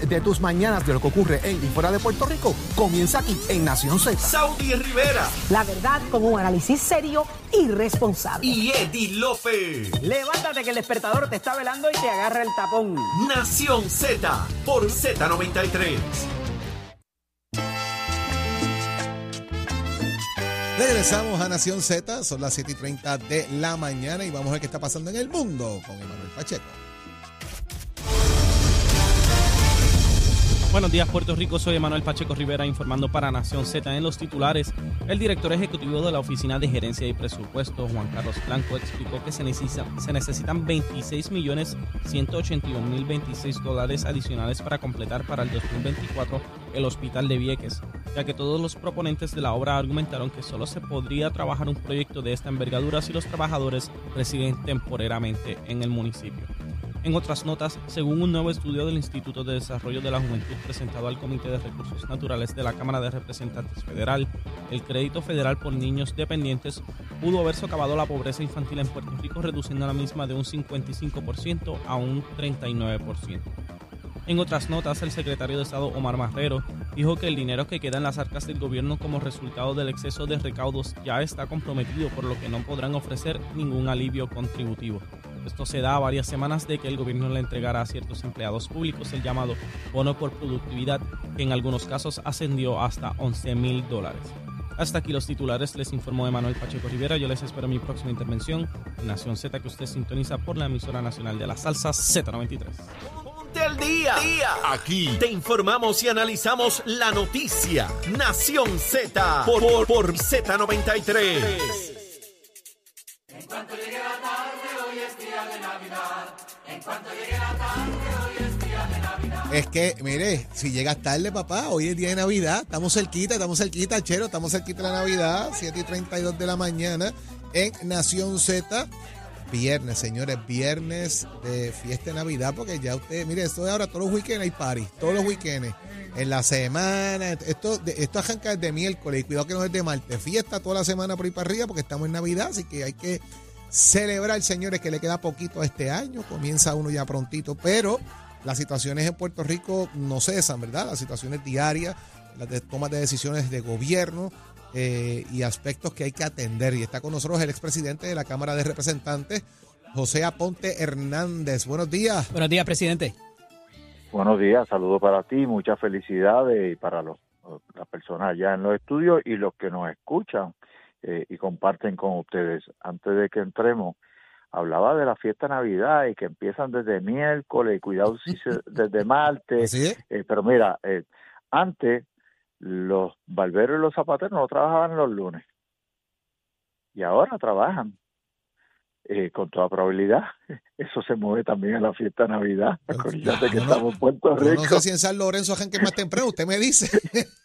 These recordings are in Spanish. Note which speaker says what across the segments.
Speaker 1: de tus mañanas de lo que ocurre en y fuera de Puerto Rico comienza aquí en Nación Z.
Speaker 2: Saudi Rivera
Speaker 3: La verdad con un análisis serio y responsable.
Speaker 2: y Eddie Lofe.
Speaker 4: Levántate que el despertador te está velando y te agarra el tapón.
Speaker 2: Nación Z por Z93.
Speaker 5: Regresamos a Nación Z, son las 7 y 30 de la mañana y vamos a ver qué está pasando en el mundo con Emanuel Pacheco.
Speaker 6: Buenos días, Puerto Rico. Soy Emanuel Pacheco Rivera informando para Nación Z en los titulares. El director ejecutivo de la Oficina de Gerencia y Presupuesto, Juan Carlos Blanco, explicó que se, necesita- se necesitan 26 millones 181 mil 26 dólares adicionales para completar para el 2024 el Hospital de Vieques, ya que todos los proponentes de la obra argumentaron que solo se podría trabajar un proyecto de esta envergadura si los trabajadores residen temporariamente en el municipio. En otras notas, según un nuevo estudio del Instituto de Desarrollo de la Juventud presentado al Comité de Recursos Naturales de la Cámara de Representantes Federal, el crédito federal por niños dependientes pudo haber socavado la pobreza infantil en Puerto Rico, reduciendo la misma de un 55% a un 39%. En otras notas, el secretario de Estado Omar Marrero dijo que el dinero que queda en las arcas del gobierno como resultado del exceso de recaudos ya está comprometido, por lo que no podrán ofrecer ningún alivio contributivo. Esto se da a varias semanas de que el gobierno le entregara a ciertos empleados públicos el llamado bono por productividad, que en algunos casos ascendió hasta 11 mil dólares. Hasta aquí los titulares, les informó Emanuel Pacheco Rivera. Yo les espero en mi próxima intervención en Nación Z, que usted sintoniza por la emisora nacional de la salsa Z93.
Speaker 2: Ponte al día. Aquí te informamos y analizamos la noticia. Nación Z por, por, por Z93.
Speaker 5: Es que, mire, si llegas tarde, papá, hoy es día de Navidad, estamos cerquita, estamos cerquita, chero, estamos cerquita de la Navidad, 7 y 32 de la mañana en Nación Z. Viernes, señores, viernes de fiesta de Navidad, porque ya usted, mire, esto de ahora, todos los weekends hay party, todos los weekends, en la semana, esto, esto arranca desde miércoles, y cuidado que no es de martes, fiesta toda la semana por ahí para arriba, porque estamos en Navidad, así que hay que celebrar, señores, que le queda poquito a este año, comienza uno ya prontito, pero las situaciones en Puerto Rico no cesan, ¿verdad? Las situaciones diarias, las de tomas de decisiones de gobierno eh, y aspectos que hay que atender. Y está con nosotros el expresidente de la Cámara de Representantes, José Aponte Hernández. Buenos días.
Speaker 7: Buenos días, presidente.
Speaker 8: Buenos días, saludos para ti, muchas felicidades y para los, las personas allá en los estudios y los que nos escuchan eh, y comparten con ustedes. Antes de que entremos, hablaba de la fiesta de Navidad y que empiezan desde miércoles, cuidado si se- desde martes,
Speaker 5: es.
Speaker 8: eh, pero mira, eh, antes los barberos y los zapateros no trabajaban los lunes y ahora trabajan. Eh, con toda probabilidad, eso se mueve también a la fiesta de Navidad. Acuérdate que
Speaker 5: no-
Speaker 8: estamos en Puerto Rico.
Speaker 5: no sé si en San Lorenzo arranque más temprano, usted me dice.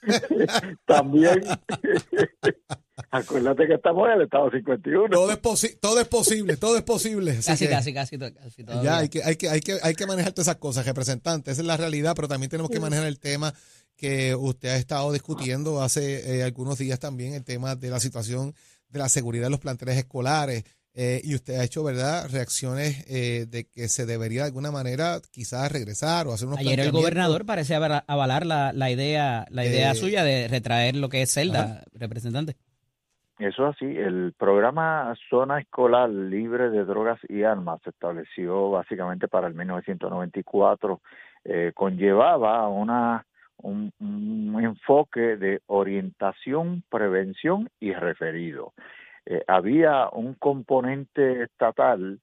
Speaker 8: También. Acuérdate que estamos en el estado 51.
Speaker 5: todo, es posi- todo es posible, todo es posible. Así
Speaker 7: Casi,
Speaker 5: que
Speaker 7: casi, casi todo.
Speaker 5: Ya hay que, hay, que, hay, que, hay que manejar todas esas cosas, representante. Esa es la realidad, pero también tenemos que manejar el tema que usted ha estado discutiendo hace eh, algunos días también, el tema de la situación de la seguridad de los planteles escolares. Eh, y usted ha hecho, ¿verdad?, reacciones eh, de que se debería de alguna manera quizás regresar o hacer unos
Speaker 7: Ayer el gobernador parece avala- avalar la, la idea la idea
Speaker 5: Eh,
Speaker 7: suya de retraer lo que es Celda, representante.
Speaker 8: Eso es así. El programa Zona Escolar Libre de Drogas y Armas se estableció básicamente para el 1994. Eh, conllevaba una un, un enfoque de orientación, prevención y referido. Eh, había un componente estatal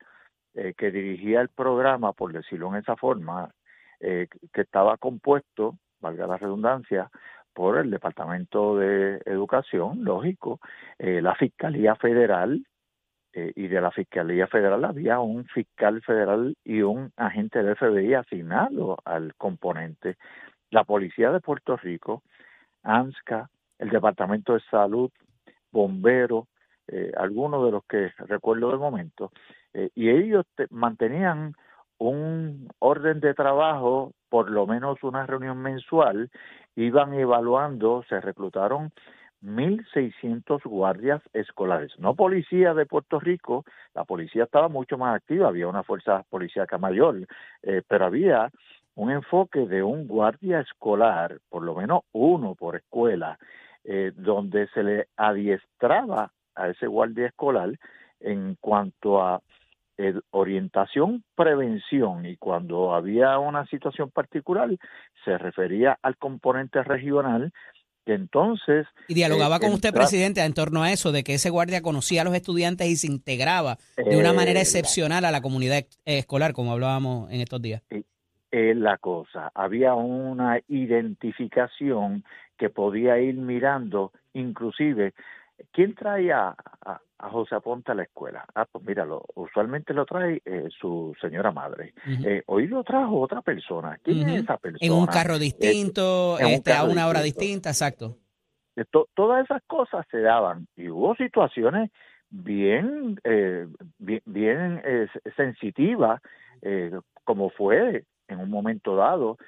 Speaker 8: eh, que dirigía el programa, por decirlo en esa forma, eh, que estaba compuesto, valga la redundancia, por el Departamento de Educación, lógico, eh, la Fiscalía Federal, y de la Fiscalía Federal había un fiscal federal y un agente del FBI asignado al componente, la Policía de Puerto Rico, ANSCA, el Departamento de Salud, Bomberos, eh, algunos de los que recuerdo de momento, eh, y ellos te- mantenían un orden de trabajo, por lo menos una reunión mensual, iban evaluando, se reclutaron 1.600 guardias escolares, no policía de Puerto Rico, la policía estaba mucho más activa, había una fuerza policíaca mayor, eh, pero había un enfoque de un guardia escolar, por lo menos uno por escuela, eh, donde se le adiestraba a ese guardia escolar en cuanto a eh, orientación, prevención y cuando había una situación particular se refería al componente regional que entonces...
Speaker 7: Y dialogaba
Speaker 8: eh,
Speaker 7: con usted, presidente, en torno a eso, de que ese guardia conocía a los estudiantes y se integraba de una manera excepcional a la comunidad eh, escolar, como hablábamos en estos días.
Speaker 8: es la cosa. Había una identificación que podía ir mirando, inclusive, ¿quién trae a, a- a José Aponte a la escuela? Ah, pues míralo, usualmente lo trae eh, su señora madre. Eh, hoy lo trajo otra persona. ¿Quién es esa persona?
Speaker 7: En un carro distinto,
Speaker 8: un
Speaker 7: este, a una hora distinta, exacto.
Speaker 8: Eh, to- todas esas cosas se daban y hubo situaciones bien eh, bien, bien, eh, sensitivas eh, como fue en un momento dado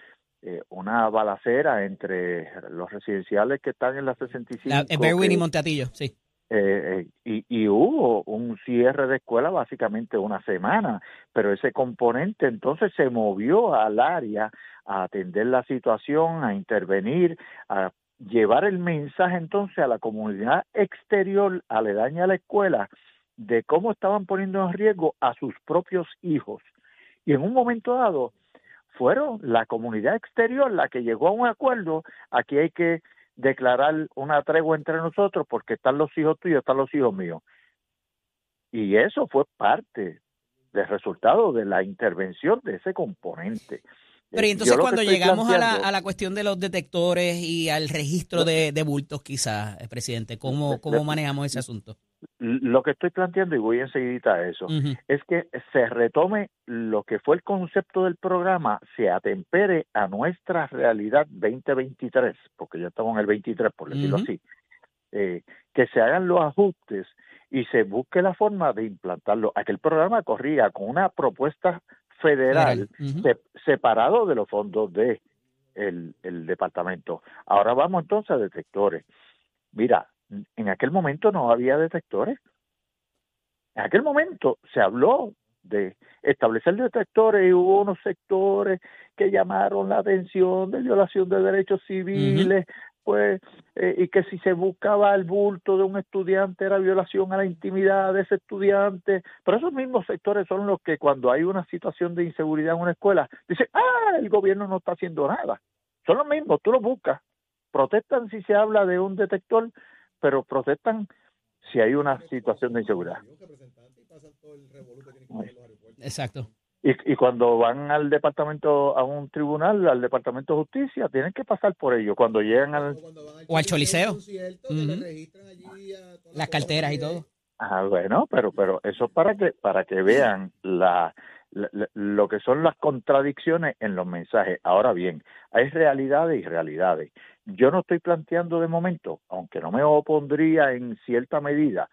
Speaker 8: eh, una balacera entre los residenciales que están en la 65
Speaker 7: La, Berwin y Monteatillo, sí.
Speaker 8: eh, eh, y, y hubo un cierre de escuela básicamente una semana, pero ese componente entonces se movió al área a atender la situación, a intervenir, a llevar el mensaje entonces a la comunidad exterior aledaña a la escuela de cómo estaban poniendo en riesgo a sus propios hijos. Y en un momento dado fueron la comunidad exterior la que llegó a un acuerdo, aquí hay que declarar una tregua entre nosotros porque están los hijos tuyos, están los hijos míos. Y eso fue parte del resultado de la intervención de ese componente.
Speaker 7: Pero y entonces cuando llegamos a la, a la cuestión de los detectores y al registro de, de bultos, quizás, eh, presidente, ¿cómo, cómo manejamos ese asunto?
Speaker 8: Lo que estoy planteando, y voy enseguida a eso, es que se retome lo que fue el concepto del programa, se atempere a nuestra realidad 2023, porque ya estamos en el 23, por decirlo así, eh, que se hagan los ajustes y se busque la forma de implantarlo. Aquel programa corría con una propuesta federal se- separado de los fondos de el, el departamento. Ahora vamos entonces a detectores. Mira, en aquel momento no había detectores. En aquel momento se habló de establecer detectores y hubo unos sectores que llamaron la atención de violación de derechos civiles, pues, eh, y que si se buscaba el bulto de un estudiante era violación a la intimidad de ese estudiante. Pero esos mismos sectores son los que cuando hay una situación de inseguridad en una escuela, dicen, ah, el gobierno no está haciendo nada. Son los mismos, tú los buscas. Protestan si se habla de un detector, pero protestan si hay una situación de inseguridad.
Speaker 7: Exacto.
Speaker 8: Y, y cuando van al departamento, a un tribunal, al departamento de justicia, tienen que pasar por ello. Cuando llegan al...
Speaker 7: O al choliseo. Ujú. Las carteras y todo.
Speaker 8: Ah, bueno, pero pero eso es para que para que vean la- lo que son las contradicciones en los mensajes. Ahora bien, hay realidades y realidades. Yo no estoy planteando de momento, aunque no me opondría en cierta medida,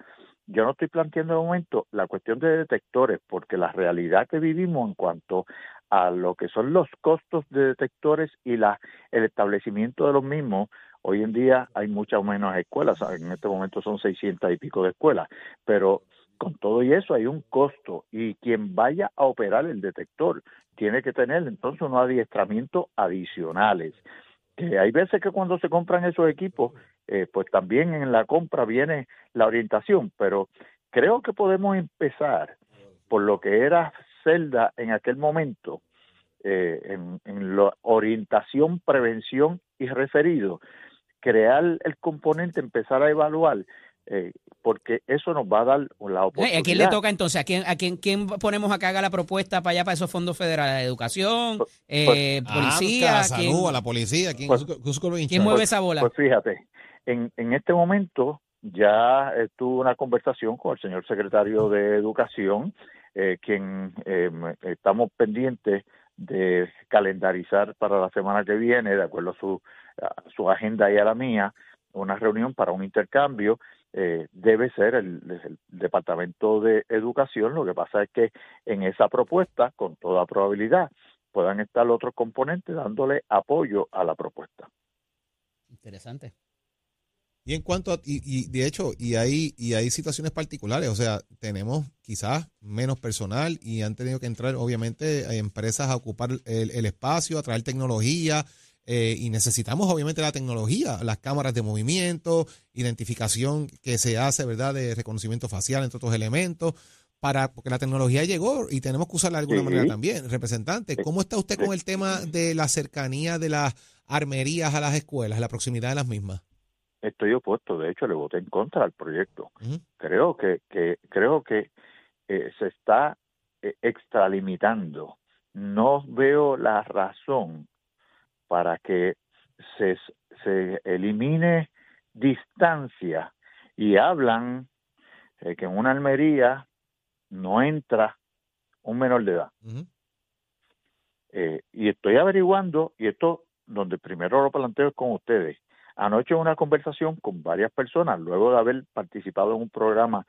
Speaker 8: yo no estoy planteando de momento la cuestión de detectores, porque la realidad que vivimos en cuanto a lo que son los costos de detectores y la el establecimiento de los mismos, hoy en día hay muchas menos escuelas, en este momento son 600 y pico de escuelas, pero con todo y eso hay un costo y quien vaya a operar el detector tiene que tener entonces unos adiestramientos adicionales. Que hay veces que cuando se compran esos equipos, eh, pues también en la compra viene la orientación, pero creo que podemos empezar por lo que era Celda en aquel momento, eh, en, en la orientación, prevención y referido, crear el componente, empezar a evaluar, eh, porque eso nos va a dar la oportunidad.
Speaker 7: ¿A quién le toca entonces? ¿A quién, a quién, quién ponemos acá haga la propuesta para allá, para esos fondos federales? ¿Educación? Eh,
Speaker 5: Ah,
Speaker 7: ¿Policía?
Speaker 5: a la
Speaker 7: ¿Quién,
Speaker 5: salud, a la policía. ¿Quién,
Speaker 8: Pues-
Speaker 7: quién mueve esa bola?
Speaker 8: Pues fíjate, en, en este momento ya eh, tuve una conversación con el señor secretario de Educación, eh, quien eh, me- estamos pendientes de calendarizar para la semana que viene, de acuerdo a su, a su agenda y a la mía, una reunión para un intercambio. Eh, debe ser el, el Departamento de Educación. Lo que pasa es que en esa propuesta, con toda probabilidad, puedan estar otros componentes dándole apoyo a la propuesta.
Speaker 7: Interesante.
Speaker 5: Y en cuanto a, y, y de hecho, y hay, y hay situaciones particulares, o sea, tenemos quizás menos personal y han tenido que entrar, obviamente, a empresas a ocupar el, el espacio, a traer tecnología, eh, y necesitamos obviamente la tecnología, las cámaras de movimiento, identificación que se hace, ¿verdad?, de reconocimiento facial, entre otros elementos, para porque la tecnología llegó y tenemos que usarla de alguna manera también. Representante, ¿cómo está usted con el tema de la cercanía de las armerías a las escuelas, la proximidad de las mismas?
Speaker 8: Estoy opuesto, de hecho le voté en contra al proyecto. Creo que, que creo que eh, se está eh, extralimitando. No veo la razón para que se, se elimine distancia y hablan eh, que en una almería no entra un menor de edad. Eh, y estoy averiguando, y esto donde primero lo planteo es con ustedes. Anoche una conversación con varias personas, luego de haber participado en un programa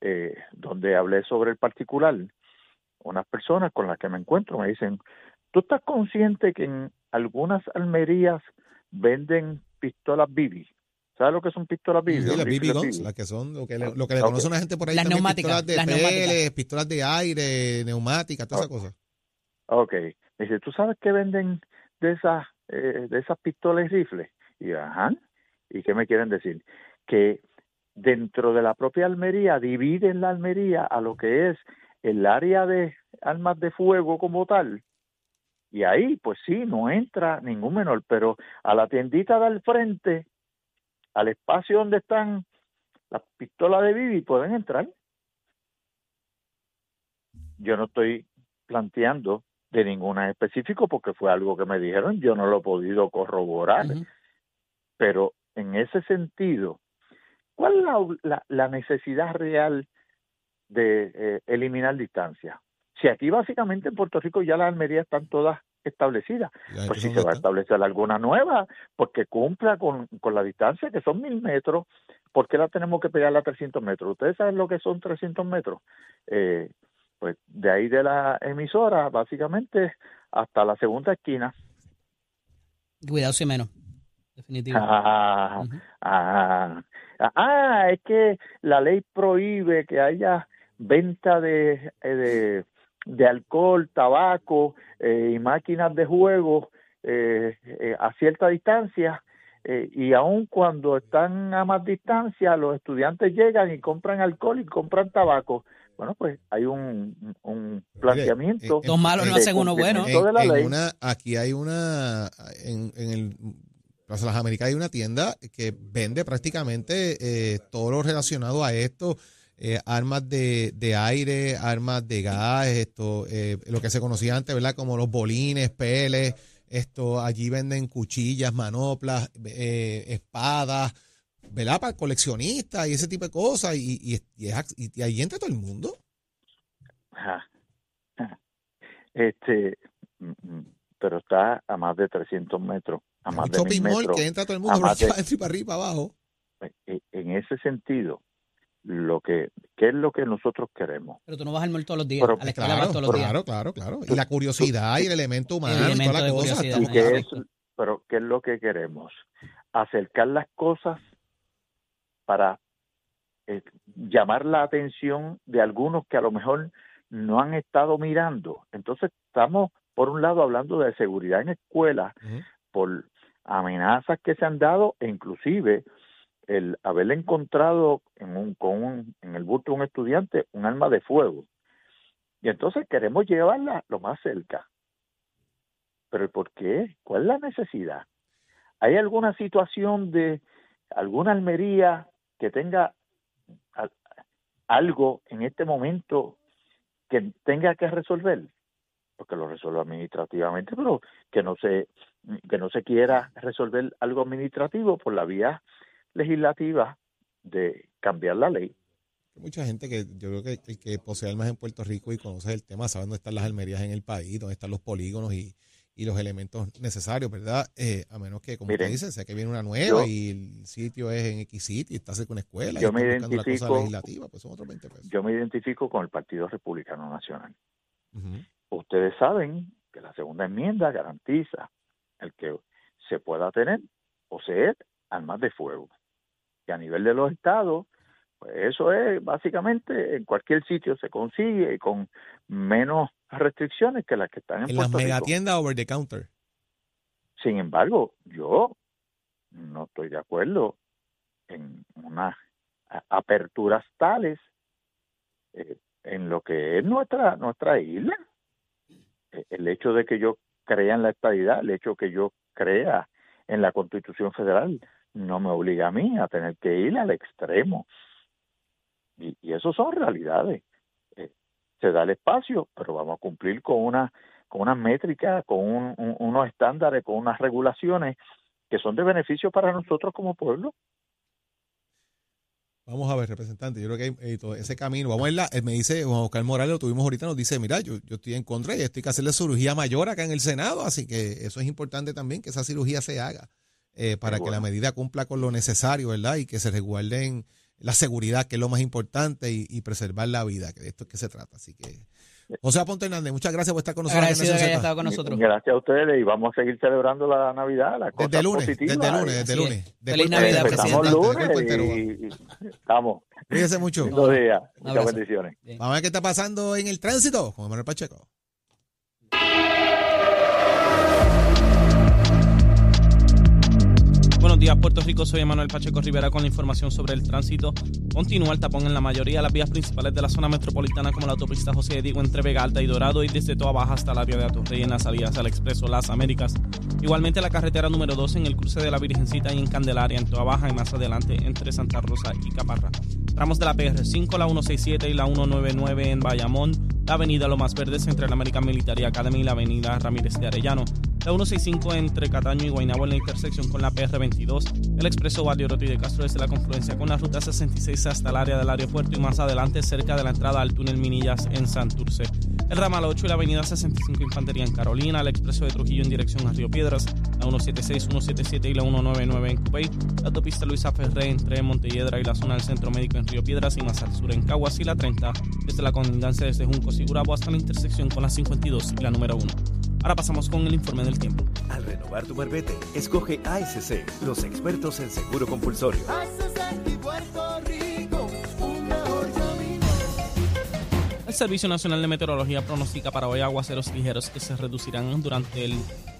Speaker 8: eh, donde hablé sobre el particular, unas personas con las que me encuentro me dicen, ¿tú estás consciente que en algunas almerías venden pistolas BB? ¿Sabes lo que son pistolas BB?
Speaker 5: Sí, las BB
Speaker 8: rifles
Speaker 5: guns,
Speaker 8: BB.
Speaker 5: las que son, lo que le, lo que le
Speaker 8: Ok.
Speaker 5: conoce una gente por ahí
Speaker 7: Las
Speaker 5: también,
Speaker 7: neumáticas,
Speaker 5: pistolas de
Speaker 7: neumáticas.
Speaker 5: pistolas de aire, neumáticas, todas esas cosas.
Speaker 8: Ok. Me dice, ¿tú sabes qué venden de esas, eh, de esas pistolas y rifles? Y yo, ajá. ¿Y qué me quieren decir? Que dentro de la propia almería dividen la almería a lo que es el área de armas de fuego como tal. Y ahí, pues sí, no entra ningún menor, pero a la tiendita del frente, al espacio donde están las pistolas de Bibi, pueden entrar. Yo no estoy planteando de ninguna en específico porque fue algo que me dijeron, yo no lo he podido corroborar, pero en ese sentido, ¿cuál es la, la- la necesidad real de eh, eliminar distancia? Si aquí básicamente en Puerto Rico ya las almerías están todas establecidas, pues si se va a establecer alguna nueva, porque cumpla con, con la distancia que son mil metros, ¿por qué la tenemos que pegar a 300 metros? ¿Ustedes saben lo que son 300 metros? Eh, pues de ahí de la emisora, básicamente hasta la segunda esquina.
Speaker 7: Cuidado si menos. Definitivo.
Speaker 8: Ah,
Speaker 7: Ujú.
Speaker 8: ah, ah, es que la ley prohíbe que haya venta de, eh, de, de alcohol, tabaco eh, y máquinas de juego eh, eh, a cierta distancia. eh, y aun cuando están a más distancia, los estudiantes llegan y compran alcohol y compran tabaco. Bueno, pues hay un, un planteamiento.
Speaker 7: Dos malos no
Speaker 8: de
Speaker 7: hacen uno bueno.
Speaker 8: cumplimiento de la
Speaker 5: en
Speaker 8: ley.
Speaker 5: una, aquí hay una, en, en el Plaza Las Américas hay una tienda que vende prácticamente eh, todo lo relacionado a esto, eh, armas de, de aire, armas de gas, esto, eh, lo que se conocía antes, ¿verdad? Como los bolines, peles, esto, allí venden cuchillas, manoplas, eh, espadas, ¿verdad? Para coleccionistas y ese tipo de cosas, y, y, y, ahí entra todo el mundo.
Speaker 8: Ajá. Este, mm, mm, pero está a más de 300 metros, a más de
Speaker 5: shopping
Speaker 8: mil
Speaker 5: mall
Speaker 8: metros.
Speaker 5: que entra todo el mundo,
Speaker 8: de-
Speaker 5: para arriba, para abajo.
Speaker 8: E- En ese sentido, lo que, ¿qué es lo que nosotros queremos?
Speaker 7: Pero tú no vas al mall todos los días.
Speaker 8: Pero-
Speaker 7: a la escuela vas
Speaker 5: Claro,
Speaker 7: todos los días.
Speaker 5: claro, claro, claro. Y la curiosidad y el elemento humano, y
Speaker 7: elemento
Speaker 5: toda la cosa.
Speaker 8: ¿Y qué es, pero qué es lo que queremos? Acercar las cosas para eh, llamar la atención de algunos que a lo mejor no han estado mirando. Entonces estamos, por un lado, hablando de seguridad en escuelas, por amenazas que se han dado e inclusive el haber encontrado en un, con un, en el bulto de un estudiante un arma de fuego. Y entonces queremos llevarla lo más cerca. Pero ¿por qué? ¿Cuál es la necesidad? ¿Hay alguna situación de alguna almería que tenga al- algo en este momento que tenga que resolver? Porque lo resuelve administrativamente, pero que no se que no se quiera resolver algo administrativo por la vía legislativa de cambiar la ley.
Speaker 5: Mucha gente que yo creo que el que posee almas en Puerto Rico y conoce el tema sabe dónde están las almerías en el país, dónde están los polígonos y, y los elementos necesarios, ¿verdad? Eh, a menos que, como
Speaker 8: Miren,
Speaker 5: usted dice, sea que viene una nueva
Speaker 8: yo-
Speaker 5: y el sitio es en X sitio y está cerca de una escuela y
Speaker 8: Yo
Speaker 5: está
Speaker 8: me
Speaker 5: la cosa
Speaker 8: identifico-
Speaker 5: legislativa, pues son otros 20 pesos.
Speaker 8: Yo me identifico con el Partido Republicano Nacional. Ustedes saben que la segunda enmienda garantiza el que se pueda tener, poseer armas de fuego. Y a nivel de los estados, pues eso es básicamente en cualquier sitio se consigue con menos restricciones que las que están en,
Speaker 5: En las
Speaker 8: Puerto
Speaker 5: megatiendas over the counter.
Speaker 8: Sin embargo, yo no estoy de acuerdo en unas aperturas tales eh, en lo que es nuestra nuestra isla. Eh, El hecho de que yo crea en la estabilidad, el hecho que yo crea en la Constitución Federal, no me obliga a mí a tener que ir al extremo. Y, y eso son realidades. Eh, se da el espacio, pero vamos a cumplir con una con unas métricas, con un- un- unos estándares, con unas regulaciones que son de beneficio para nosotros como pueblo.
Speaker 5: Vamos a ver, representante, yo creo que hay, eh, todo ese camino, vamos a verla, me dice Juan Oscar Morales, lo tuvimos ahorita, nos dice, mira, yo, yo estoy en contra y estoy que hacerle cirugía mayor acá en el Senado, así que eso es importante también, que esa cirugía se haga eh, para que la medida cumpla con lo necesario, ¿verdad? Y que se resguarden la seguridad, que es lo más importante, y, y preservar la vida, que de esto es que se trata. Así que, José Aponte Hernández, muchas gracias por estar con nosotros. aquí en
Speaker 7: Agradecido que
Speaker 5: Nación
Speaker 7: haya
Speaker 5: Z.
Speaker 7: estado con nosotros.
Speaker 8: Gracias a ustedes y vamos a seguir celebrando la Navidad, las cosas
Speaker 5: Desde lunes, desde lunes, desde lunes.
Speaker 7: Feliz Navidad,
Speaker 5: cuerpo-
Speaker 8: lunes
Speaker 5: entero.
Speaker 8: y, y estamos.
Speaker 5: Cuídese mucho.
Speaker 8: Lindo día.
Speaker 7: Un
Speaker 8: Muchas bendiciones.
Speaker 7: Bien.
Speaker 5: Vamos a ver qué está pasando en el tránsito con Manuel Pacheco.
Speaker 6: Días, Puerto Rico. Soy Manuel Pacheco Rivera con la información sobre el tránsito. Continúa el tapón en la mayoría de las vías principales de la zona metropolitana, como la autopista José de Diego entre Vega Alta y Dorado, y desde Toa Baja hasta el área de Atorrey en las salidas al Expreso Las Américas. Igualmente la carretera número 2 en el cruce de la Virgencita y en Candelaria, en Toa Baja, y más adelante entre Santa Rosa y Caparra. Tramos de la PR5, la 167 y la 199 en Bayamón, la avenida Lomas Verdes entre la American Military Academy y la avenida Ramírez de Arellano, la 165 entre Cataño y Guaynabo en la intersección con la PR22, el expreso Barrio Roto y de Castro desde la confluencia con la ruta 66 hasta el área del aeropuerto y más adelante cerca de la entrada al túnel Minillas en Santurce. El ramal 8 y la avenida 65 Infantería en Carolina, el expreso de Trujillo en dirección a Río Piedras, la 176, 177 y la 199 en Cupey, la autopista Luisa Ferré entre Montelledra y la zona del Centro Médico en Río Piedras y más al sur en Caguas y la 30, desde la colindancia desde Juncos y Gurabo hasta la intersección con la 52 y la número 1. Ahora pasamos con el informe del tiempo.
Speaker 2: Al renovar tu barbete, escoge ASC, los expertos en seguro compulsorio.
Speaker 6: Servicio Nacional de Meteorología pronostica para hoy aguaceros ligeros que se reducirán durante el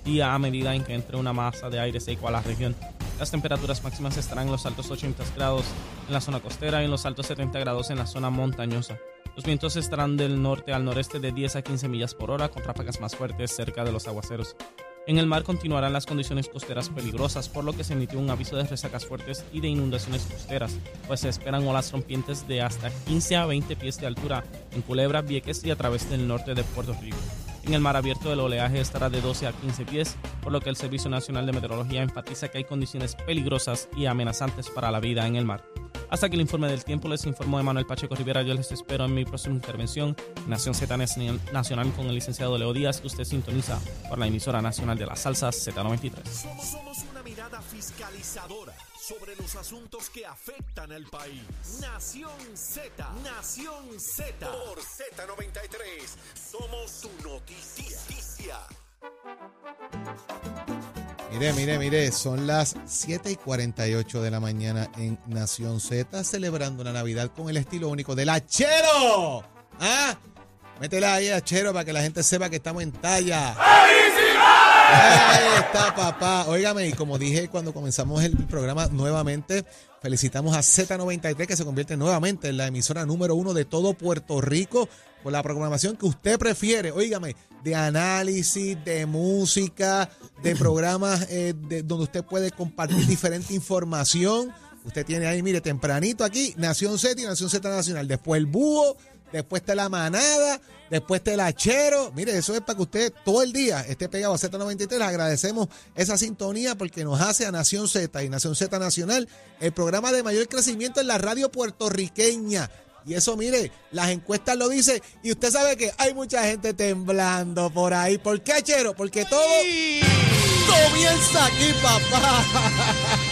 Speaker 6: día a medida en que entre una masa de aire seco a la región. Las temperaturas máximas estarán en los altos 80 grados en la zona costera y en los altos 70 grados en la zona montañosa. Los vientos estarán del norte al noreste de 10 a 15 millas por hora con ráfagas más fuertes cerca de los aguaceros. En el mar continuarán las condiciones costeras peligrosas, por lo que se emitió un aviso de resacas fuertes y de inundaciones costeras, pues se esperan olas rompientes de hasta 15 a 20 pies de altura en Culebra, Vieques y a través del norte de Puerto Rico. En el mar abierto el oleaje estará de 12 a 15 pies, por lo que el Servicio Nacional de Meteorología enfatiza que hay condiciones peligrosas y amenazantes para la vida en el mar. Hasta aquí el informe del tiempo les informó Emanuel Pacheco Rivera. Yo les espero en mi próxima intervención en Nación Z Nacional con el licenciado Leo Díaz, que usted sintoniza por la emisora nacional de las salsas Z93.
Speaker 2: Somos, somos una mirada fiscalizadora sobre los asuntos que afectan al país. Nación Z, Nación Z. Por Z93, somos tu noticia.
Speaker 5: Mire, mire, mire, son las 7 y 48 de la mañana en Nación Z, celebrando la Navidad con el estilo único del Achero. ¿Ah? Métela ahí, Achero, para que la gente sepa que estamos en talla. Ahí está, papá. Óigame, y como dije cuando comenzamos el programa nuevamente, felicitamos a Z93 que se convierte nuevamente en la emisora número uno de todo Puerto Rico con la programación que usted prefiere. Óigame, de análisis, de música, de programas eh, de, donde usted puede compartir diferente información. Usted tiene ahí, mire, tempranito aquí, Nación Z y Nación Z Nacional. Después el búho, después está la manada, después está el hachero. Mire, eso es para que usted todo el día esté pegado a Z93. Le agradecemos esa sintonía porque nos hace a Nación Z y Nación Z Nacional el programa de mayor crecimiento en la radio puertorriqueña. Y eso, mire, las encuestas lo dicen. Y usted sabe que hay mucha gente temblando por ahí. ¿Por qué, Achero? Porque todo comienza aquí, papá.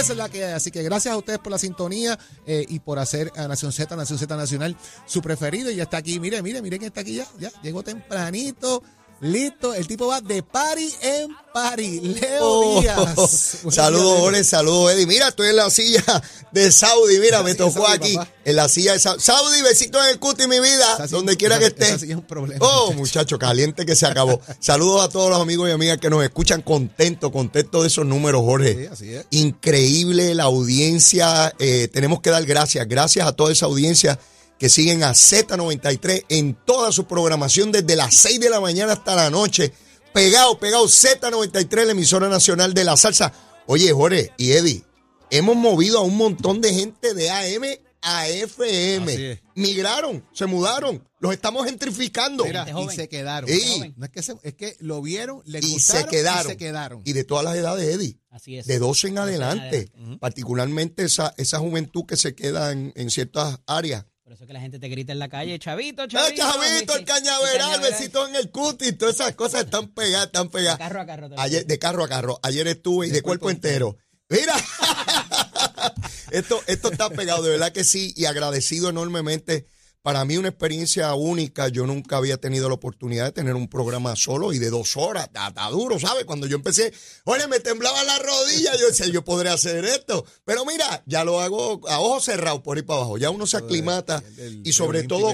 Speaker 5: Esa es la que hay. Así que gracias a ustedes por la sintonía eh, y por hacer a Nación Z, Nación Z Nacional su preferido. Y ya está aquí. Mire, mire, mire que está aquí ya. Ya llegó tempranito. Listo. El tipo va de party en party. Leo
Speaker 9: Oh,
Speaker 5: Díaz.
Speaker 9: Saludos. Jorge, saludos, Eddie. Mira, estoy en la silla de Saudi. Mira,
Speaker 5: La
Speaker 9: me tocó
Speaker 5: Saudi,
Speaker 9: aquí,
Speaker 5: papá.
Speaker 9: en la silla de Saudi. Saudi, besito en el cuti, mi vida,
Speaker 5: Esa
Speaker 9: donde quiera que esté.
Speaker 5: es un problema,
Speaker 9: Oh,
Speaker 5: muchacho.
Speaker 9: muchacho, caliente que se acabó. Saludos a todos los amigos y amigas que nos escuchan contentos, contentos de esos números, Jorge.
Speaker 5: Sí, así es.
Speaker 9: Increíble la audiencia. eh, tenemos que dar gracias. Gracias a toda esa audiencia que siguen a Z93 en toda su programación desde las 6 de la mañana hasta la noche. Pegado, pegado, Z93, la emisora nacional de la salsa. Oye, Jorge y Eddie, hemos movido a un montón de gente de AM a FM.
Speaker 5: Así es.
Speaker 9: Migraron, se mudaron, los estamos gentrificando.
Speaker 5: Mira, y se quedaron.
Speaker 9: Sí.
Speaker 5: No es que se- es que lo vieron, le
Speaker 9: y
Speaker 5: gustaron
Speaker 9: se quedaron.
Speaker 5: y se quedaron.
Speaker 9: Y de todas las edades, Eddie.
Speaker 7: Así es.
Speaker 9: De 12 en
Speaker 7: 12 en
Speaker 9: adelante.
Speaker 7: adelante.
Speaker 9: Particularmente esa, esa juventud que se queda en, en ciertas áreas.
Speaker 7: Por eso que la gente te grita en la calle, chavito,
Speaker 9: ¡Eh,
Speaker 7: chavito.
Speaker 9: chavito, el cañaveral, besito en el cutis! Todas esas cosas están pegadas, están
Speaker 7: De
Speaker 9: pegadas.
Speaker 7: carro a carro. lo
Speaker 9: Ayer, de carro a carro. Ayer estuve y de, cuerpo, entero. Mira, esto, esto está pegado, de verdad que sí, y agradecido enormemente. Para mí una experiencia única, yo nunca había tenido la oportunidad de tener un programa solo y de dos horas, está, duro, ¿sabes? Cuando yo empecé, oye, me temblaba la rodilla, yo decía, yo podré hacer esto, pero mira, ya lo hago a ojos cerrados por ahí para abajo, ya uno se aclimata
Speaker 5: El- el-
Speaker 9: y sobre todo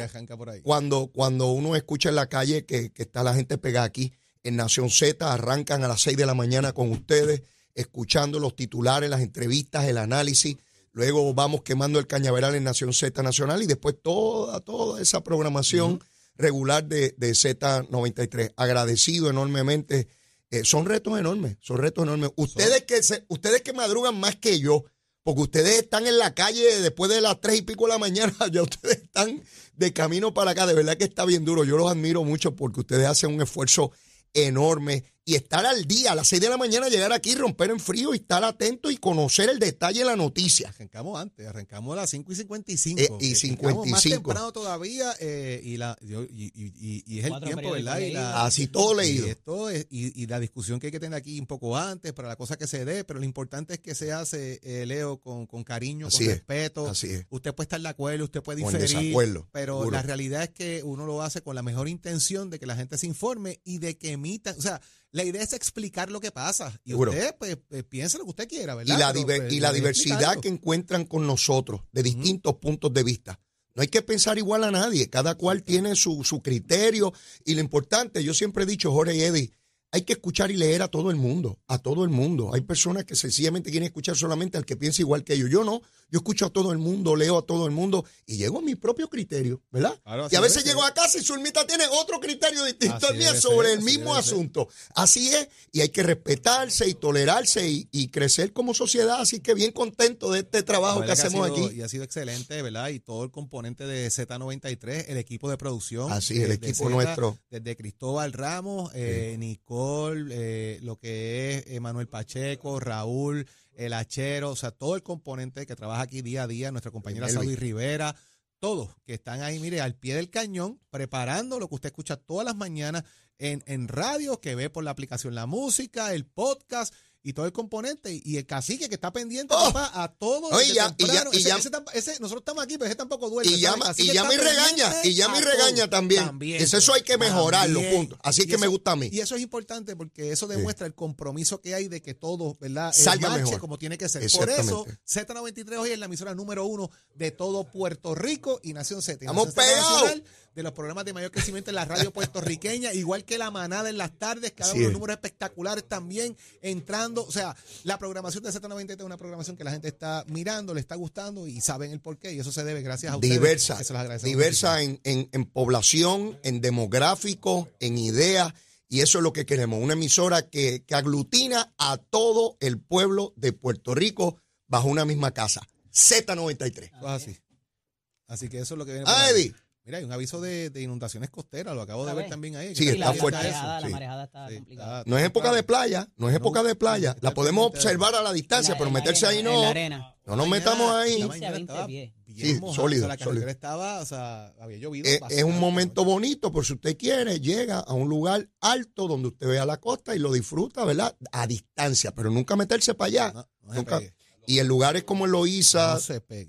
Speaker 9: cuando, cuando uno escucha en la calle que, que está la gente pegada aquí en Nación Z, arrancan a las 6 de la mañana con ustedes, escuchando los titulares, las entrevistas, el análisis. Luego vamos quemando el cañaveral en Nación Z Nacional y después toda, toda esa programación regular de, de Z93. Agradecido enormemente. Eh, son retos enormes, son retos enormes. Ustedes que, se, ustedes que madrugan más que yo, porque ustedes están en la calle después de las tres y pico de la mañana, ya ustedes están de camino para acá. De verdad que está bien duro. Yo los admiro mucho porque ustedes hacen un esfuerzo enorme y estar al día, a las seis de la mañana, llegar aquí, romper en frío y estar atento y conocer el detalle de la noticia.
Speaker 5: Arrancamos antes, arrancamos a las 5 y 55.
Speaker 9: Eh, y
Speaker 5: Arrancamos Más
Speaker 9: 55.
Speaker 5: temprano todavía eh, y, la, y, y- y- y es el
Speaker 7: Cuatro
Speaker 5: tiempo, ¿verdad? Y, la-
Speaker 9: Así todo leído.
Speaker 5: Y, esto es- y, y la discusión que hay que tener aquí un poco antes para la cosa que se dé, pero lo importante es que se hace, eh, Leo, con, con cariño,
Speaker 9: Así
Speaker 5: con
Speaker 9: es,
Speaker 5: respeto.
Speaker 9: así es.
Speaker 5: Usted puede estar de acuerdo, usted puede diferir,
Speaker 9: desacuerdo,
Speaker 5: pero
Speaker 9: seguro.
Speaker 5: la realidad es que uno lo hace con la mejor intención de que la gente se informe y de que emitan, o sea, la idea es explicar lo que pasa y
Speaker 9: Seguro.
Speaker 5: usted pues, pues, piense lo que usted quiera,
Speaker 9: Y
Speaker 5: ¿verdad?
Speaker 9: la, diver-
Speaker 5: pues,
Speaker 9: y la
Speaker 5: hay que
Speaker 9: diversidad
Speaker 5: explicarlo.
Speaker 9: que encuentran con nosotros de distintos puntos de vista. No hay que pensar igual a nadie, cada cual tiene su, su criterio y lo importante, yo siempre he dicho, Jorge y Eddie, hay que escuchar y leer a todo el mundo, a todo el mundo. Hay personas que sencillamente quieren escuchar solamente al que piensa igual que ellos. Yo no, yo escucho a todo el mundo, leo a todo el mundo y llego a mi propio criterio, ¿verdad?
Speaker 5: Claro,
Speaker 9: y a veces llego a casa y Zulmita tiene otro criterio distinto al mío sobre
Speaker 5: ser,
Speaker 9: el mismo
Speaker 5: ser.
Speaker 9: asunto. Así es, y hay que respetarse y tolerarse y, y crecer como sociedad. Así que bien contento de este trabajo que hacemos
Speaker 5: sido-
Speaker 9: aquí.
Speaker 5: Y ha sido excelente, ¿verdad? Y todo el componente de Z93, el equipo de producción.
Speaker 9: Así, el equipo
Speaker 5: Z,
Speaker 9: nuestro.
Speaker 5: Desde Cristóbal Ramos, eh, Nicole, eh, lo que es Manuel Pacheco, Raúl, el Hachero, o sea, todo el componente que trabaja aquí día a día, nuestra compañera. Saudi Rivera, todos que están ahí, mire, al pie del cañón, preparando lo que usted escucha todas las mañanas en, en radio, que ve por la aplicación la música, el podcast y todo el componente. Y el cacique que está pendiente,
Speaker 9: Oh.
Speaker 5: papá, a todo.
Speaker 9: Oye, ya- y ya-
Speaker 5: temprano.
Speaker 9: y
Speaker 5: ese-
Speaker 9: ya-
Speaker 5: ese tam- ese- nosotros estamos aquí, pero ese tampoco duerme.
Speaker 9: Y llama, y llama regaña, y llama y regaña también.
Speaker 5: También.
Speaker 9: Eso, eso hay que mejorarlo, punto. Así que me gusta a mí.
Speaker 5: Y eso es importante porque eso demuestra el compromiso que hay de que todo, ¿verdad? Eh,
Speaker 9: Salga mejor.
Speaker 5: como tiene que ser. Por eso,
Speaker 9: Exactamente.
Speaker 5: Z93 hoy es la emisora número uno de todo Puerto Rico y Nación Z.
Speaker 9: Estamos pegados.
Speaker 5: De los programas de mayor crecimiento en la radio puertorriqueña, igual que la manada en las tardes, cada uno de los números espectaculares también entrando. O sea, la programación de Z93 es una programación que la gente está mirando, le está gustando y saben el porqué. Y eso se debe gracias a ustedes.
Speaker 9: diversa, diversa en, en- en población, en demográfico, en ideas, y eso es lo que queremos, una emisora que, que aglutina a todo el pueblo de Puerto Rico bajo una misma casa. Z93.
Speaker 5: muchísimo. Así. Así que eso es lo que viene. por. Mira, hay un aviso de, de inundaciones costeras, lo acabo de ver también ahí.
Speaker 9: Sí, está fuerte
Speaker 5: a
Speaker 7: La marejada, la
Speaker 9: sí.
Speaker 7: marejada está
Speaker 5: Sí,
Speaker 7: complicada.
Speaker 9: No es época de playa, no es época de playa. La podemos observar a la distancia, pero meterse ahí no.
Speaker 7: En la arena.
Speaker 9: No nos metamos ahí.
Speaker 5: La
Speaker 7: 15 a
Speaker 5: mañana
Speaker 7: 20
Speaker 5: estaba
Speaker 7: pies.
Speaker 5: bien
Speaker 9: Sí, sólido,
Speaker 5: o sea, la carretera
Speaker 9: sólido.
Speaker 5: estaba, o sea, había llovido.
Speaker 9: Es, un momento bonito, por si usted quiere, llega a un lugar alto donde usted vea la costa y lo disfruta, ¿verdad? A distancia, pero nunca meterse para allá.
Speaker 5: No, no se
Speaker 9: Nunca. Y en lugares como en Loíza,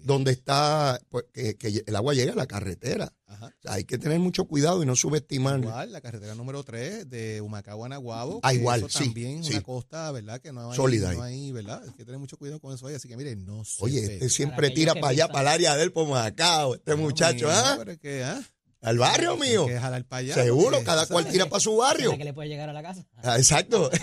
Speaker 9: donde está, pues, que, que el agua llega a la carretera.
Speaker 5: Ajá.
Speaker 9: O sea, hay que tener mucho cuidado y no subestimar.
Speaker 5: Igual, la carretera número 3 de Humacao a Naguabo.
Speaker 9: Ah, igual,
Speaker 5: eso
Speaker 9: sí,
Speaker 5: también es
Speaker 9: sí.
Speaker 5: una costa, ¿verdad? Que no hay,
Speaker 9: Sólida
Speaker 5: no
Speaker 9: ahí.
Speaker 5: hay, ¿verdad? Hay que tener mucho cuidado con eso ahí. Así que, mire, no sé.
Speaker 9: Oye, este siempre tira para allá, para el área del Pomacao, este muchacho, ¿ah?
Speaker 5: pero es que, ¿ah?
Speaker 9: Al barrio mío.
Speaker 5: que jalar para allá,
Speaker 9: Seguro,
Speaker 5: porque,
Speaker 9: cada cual tira para su barrio.
Speaker 7: ¿Sabe que le puede llegar a la casa?
Speaker 9: Ah, Exacto.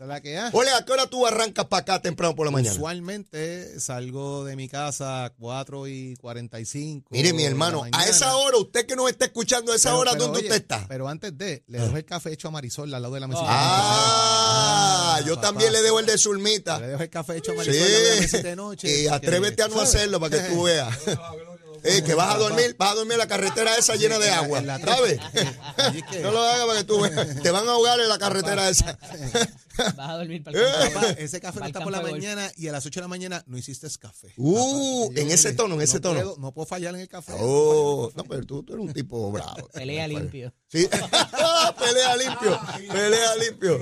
Speaker 5: La que.
Speaker 9: Ole, ¿a qué hora tú arrancas para acá temprano por la mañana?
Speaker 5: Usualmente salgo de mi casa a 4 y 45.
Speaker 9: Mire, mi hermano, a esa hora, usted que nos está escuchando, a esa
Speaker 5: Pero-
Speaker 9: hora,
Speaker 5: pero,
Speaker 9: ¿dónde
Speaker 5: oye,
Speaker 9: usted está?
Speaker 5: Pero antes de, le dejo el café hecho a Marisol al lado de la mesita.
Speaker 9: Ah, yo
Speaker 5: papá.
Speaker 9: también le dejo el de
Speaker 5: Le
Speaker 9: Zulmita.
Speaker 5: dejo el café hecho a
Speaker 9: Sí,
Speaker 5: Marisol al lado de la mesita de noche.
Speaker 9: y atrévete a no
Speaker 5: ¿sabes?
Speaker 9: hacerlo para que tú veas. Eh, que vas a dormir, vas a dormir en la carretera esa llena de agua, ¿sabes? No lo hagas para que tú veas. Te van a ahogar en la carretera esa.
Speaker 7: Vas a dormir para el.
Speaker 5: Papá, ese café no está por la
Speaker 7: de
Speaker 5: mañana y a las 8 de la mañana no hiciste café.
Speaker 9: Uh,
Speaker 5: Papá,
Speaker 9: en ese tono, en ese
Speaker 5: no
Speaker 9: tono.
Speaker 5: puedo- no puedo fallar en el café.
Speaker 9: Oh, no, pero tú, tú eres un tipo bravo.
Speaker 7: Pelea limpio.
Speaker 9: Sí. pelea limpio, pelea limpio.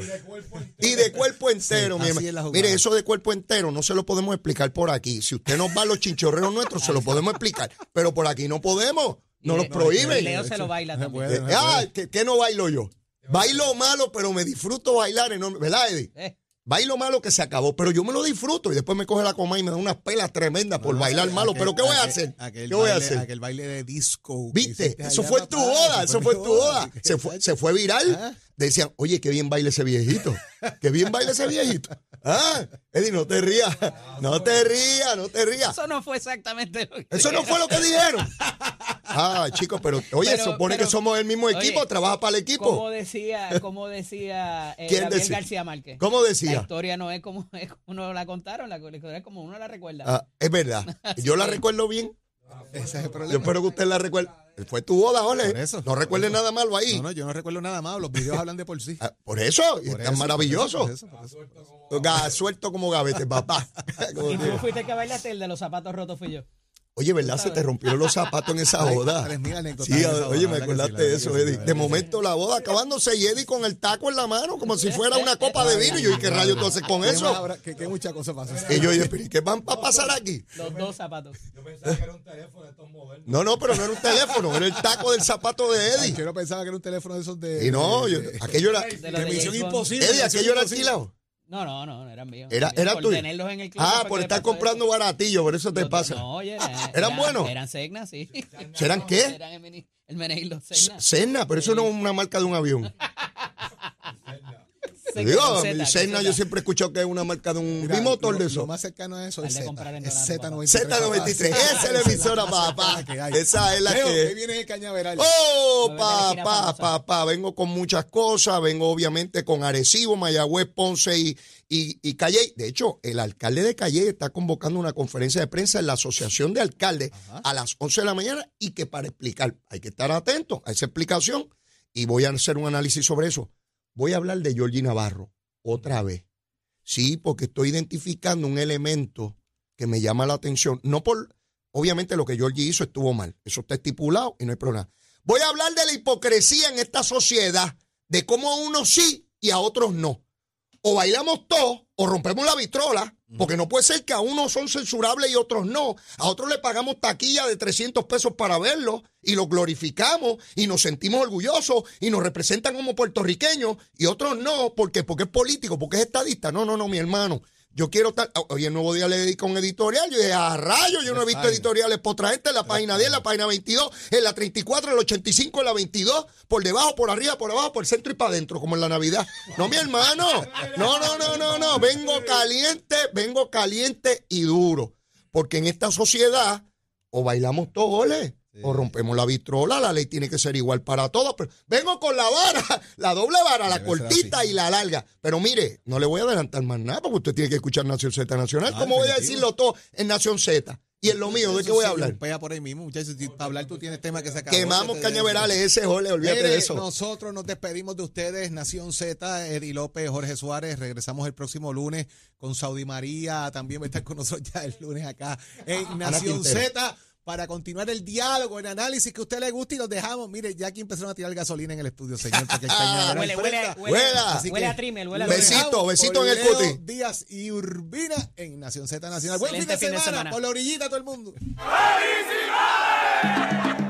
Speaker 9: Y de cuerpo entero,
Speaker 5: Sí,
Speaker 9: mi hermano. Mire, eso de cuerpo entero no se lo podemos explicar por aquí. Si usted nos va a los chinchorreos nuestros, se lo podemos explicar. Pero por aquí no podemos.
Speaker 7: Y
Speaker 9: Nos prohíben.
Speaker 7: y Leo se lo baila
Speaker 5: No
Speaker 7: también.
Speaker 5: no
Speaker 9: ah,
Speaker 5: puede.
Speaker 9: ¿qué, qué no bailo yo? Bailo malo, pero me disfruto bailar enorme. ¿Verdad, Eddie?
Speaker 7: Eh,
Speaker 9: Bailo malo que se acabó, pero yo me lo disfruto y después me coge la coma y me da unas pelas tremendas por
Speaker 5: No,
Speaker 9: bailar
Speaker 5: aquel-
Speaker 9: malo. ¿Pero qué voy a hacer?
Speaker 5: aquel
Speaker 9: ¿Qué voy a
Speaker 5: baile-
Speaker 9: hacer?
Speaker 5: Aquel baile de disco.
Speaker 9: ¿Viste? Eso fue en tu boda, eso fue en tu boda.
Speaker 5: ¿Qué
Speaker 9: Se fue, se fue viral.
Speaker 5: Ah.
Speaker 9: Decían, oye, qué bien baila ese viejito. Qué bien baila ese viejito. Ah, Eddie, no te rías. No te rías, no te rías.
Speaker 7: eso no fue exactamente lo que
Speaker 9: Eso no fue lo que dijeron. Ah, chicos, pero oye,
Speaker 7: Pero-
Speaker 9: supone
Speaker 7: pero-
Speaker 9: que somos el mismo equipo,
Speaker 7: oye,
Speaker 9: trabaja para el
Speaker 7: Como
Speaker 9: equipo.
Speaker 7: decía, como decía eh,
Speaker 9: ¿Quién
Speaker 7: Gabriel
Speaker 9: decía?
Speaker 7: García Márquez.
Speaker 9: ¿Cómo
Speaker 7: La
Speaker 9: decía?
Speaker 7: historia no es como, es como uno la contaron, la historia es como uno la recuerda.
Speaker 9: Ah, es verdad. Yo la recuerdo bien.
Speaker 5: Ese es el
Speaker 9: Yo espero que usted la recuerde. Fue tu boda, Ole.
Speaker 5: Eso.
Speaker 9: No recuerde nada malo ahí.
Speaker 5: No, no, yo no recuerdo nada más. Los videos hablan de por sí.
Speaker 9: Ah, Por eso, y
Speaker 5: Por
Speaker 9: es tan
Speaker 5: eso,
Speaker 9: maravilloso.
Speaker 5: por eso, por eso, por eso.
Speaker 9: Ga- Suelto como gavete, papá.
Speaker 7: Y tú fuiste el que bailaste, el de los zapatos rotos fui yo.
Speaker 9: Oye, ¿verdad? Se te rompieron los zapatos en esa boda. Sí,
Speaker 5: de
Speaker 9: oye, me
Speaker 5: que
Speaker 9: acordaste de eso,
Speaker 5: que
Speaker 9: Eddie. De
Speaker 5: que
Speaker 9: momento la boda acabándose y Eddie con el taco en la mano, como si fuera una copa de vino. Y yo, ¿y qué rayos tú haces con
Speaker 5: ¿Qué más
Speaker 9: eso?
Speaker 5: ¿Qué, qué muchas cosas pasan?
Speaker 9: Y yo, dije, ¿pero ¿y qué van a pasar aquí?
Speaker 7: Los dos zapatos.
Speaker 9: No, no, pero no era un teléfono, era el taco del zapato de Eddie.
Speaker 5: Yo no pensaba que era un teléfono de esos de.
Speaker 9: Y no, yo,
Speaker 5: de-
Speaker 9: aquello era.
Speaker 7: De
Speaker 5: de
Speaker 7: de
Speaker 5: Misión. Imposible.
Speaker 9: Eddie, aquello era alquilado.
Speaker 7: No, no, no, no eran míos.
Speaker 9: Era,
Speaker 7: Por
Speaker 9: era tuyo.
Speaker 7: tenerlos en el.
Speaker 9: Ah, por estar comprando
Speaker 7: eso.
Speaker 9: baratillo, por eso te pasa.
Speaker 7: No, oye, eran,
Speaker 9: ¿Eran buenos?
Speaker 7: Eran Segna, sí.
Speaker 9: ¿Serán qué?
Speaker 7: Eran el, el Menegildo Segna.
Speaker 9: Cena, pero eso no es una marca de un avión. Digo,
Speaker 7: Z, Z.
Speaker 9: yo siempre he escuchado que es una marca de un
Speaker 5: Mira,
Speaker 9: bimotor
Speaker 5: lo-
Speaker 9: de
Speaker 5: Lo
Speaker 9: eso.
Speaker 5: más cercano a eso es
Speaker 7: de
Speaker 5: Z.
Speaker 7: comprar en
Speaker 5: Es
Speaker 7: Dorado,
Speaker 5: Z93.
Speaker 9: Z93,
Speaker 5: papá.
Speaker 9: esa es la emisora, papá. Esa es la que-
Speaker 5: ahí viene el cañaveral.
Speaker 9: Oh, papá, papá, vengo con muchas cosas, vengo obviamente con Arecibo, Mayagüez, Ponce y, y, y Calle. De hecho, el alcalde de Calle está convocando una conferencia de prensa en la Asociación de Alcaldes a las 11 de la mañana y que para explicar, hay que estar atento a esa explicación y voy a hacer un análisis sobre eso. Voy a hablar de Georgie Navarro otra vez. Sí, porque estoy identificando un elemento que me llama la atención. No por, obviamente lo que Georgie hizo estuvo mal. Eso está estipulado y no hay problema. Voy a hablar de la hipocresía en esta sociedad, de cómo a unos sí y a otros no. O bailamos todos o rompemos la vitrola, porque no puede ser que a unos son censurables y otros no. A otros le pagamos taquilla de 300 pesos para verlo y los glorificamos y nos sentimos orgullosos y nos representan como puertorriqueños y otros no, porque porque es político, porque es estadista. No, no, no, mi hermano. Yo quiero estar. Hoy el nuevo día le dedico un editorial. Yo dije, a rayo, yo no he visto editoriales por otra gente en la página 10, en la página 22, en la 34, en la 85, en la 22, por debajo, por arriba, por abajo, por el centro y para adentro, como en la Navidad. No, mi hermano. No, no, no, no, no. Vengo caliente, vengo caliente y duro. Porque en esta sociedad, o bailamos todos goles. O rompemos la vitrola, la ley tiene que ser igual para todos. Pero vengo con la vara, la doble vara, la
Speaker 5: Debe
Speaker 9: cortita y la larga. Pero mire, no le voy a adelantar más nada porque usted tiene que escuchar Nación Z Nacional.
Speaker 5: Ah,
Speaker 9: ¿Cómo voy a decirlo todo en Nación Z? Y en lo mío, ¿de qué voy a hablar?
Speaker 5: Pega por ahí mismo, muchachos. Si para hablar tú tienes temas que se acabó.
Speaker 9: Quemamos cañaverales, ese jole, olvídate
Speaker 5: Mire,
Speaker 9: de eso.
Speaker 5: Nosotros nos despedimos de ustedes, Nación Z, Eddie López, Jorge Suárez. Regresamos el próximo lunes con Saudi María. También va a estar con nosotros ya el lunes acá en Nación. Z para continuar el diálogo, el análisis que a usted le guste y los dejamos. Mire, ya aquí empezaron a tirar gasolina en el estudio, señor, porque el cañaveral
Speaker 7: Huele, huele, huele, huele
Speaker 5: que
Speaker 7: a trimel, huele a
Speaker 9: Besito, besito en el cuti.
Speaker 5: Díaz y Urbina en Nación Z Nacional. Buen fin de,
Speaker 7: Excelente fin de
Speaker 5: semana,
Speaker 7: semana.
Speaker 5: por la orillita todo el mundo.
Speaker 2: ¡Felicidades!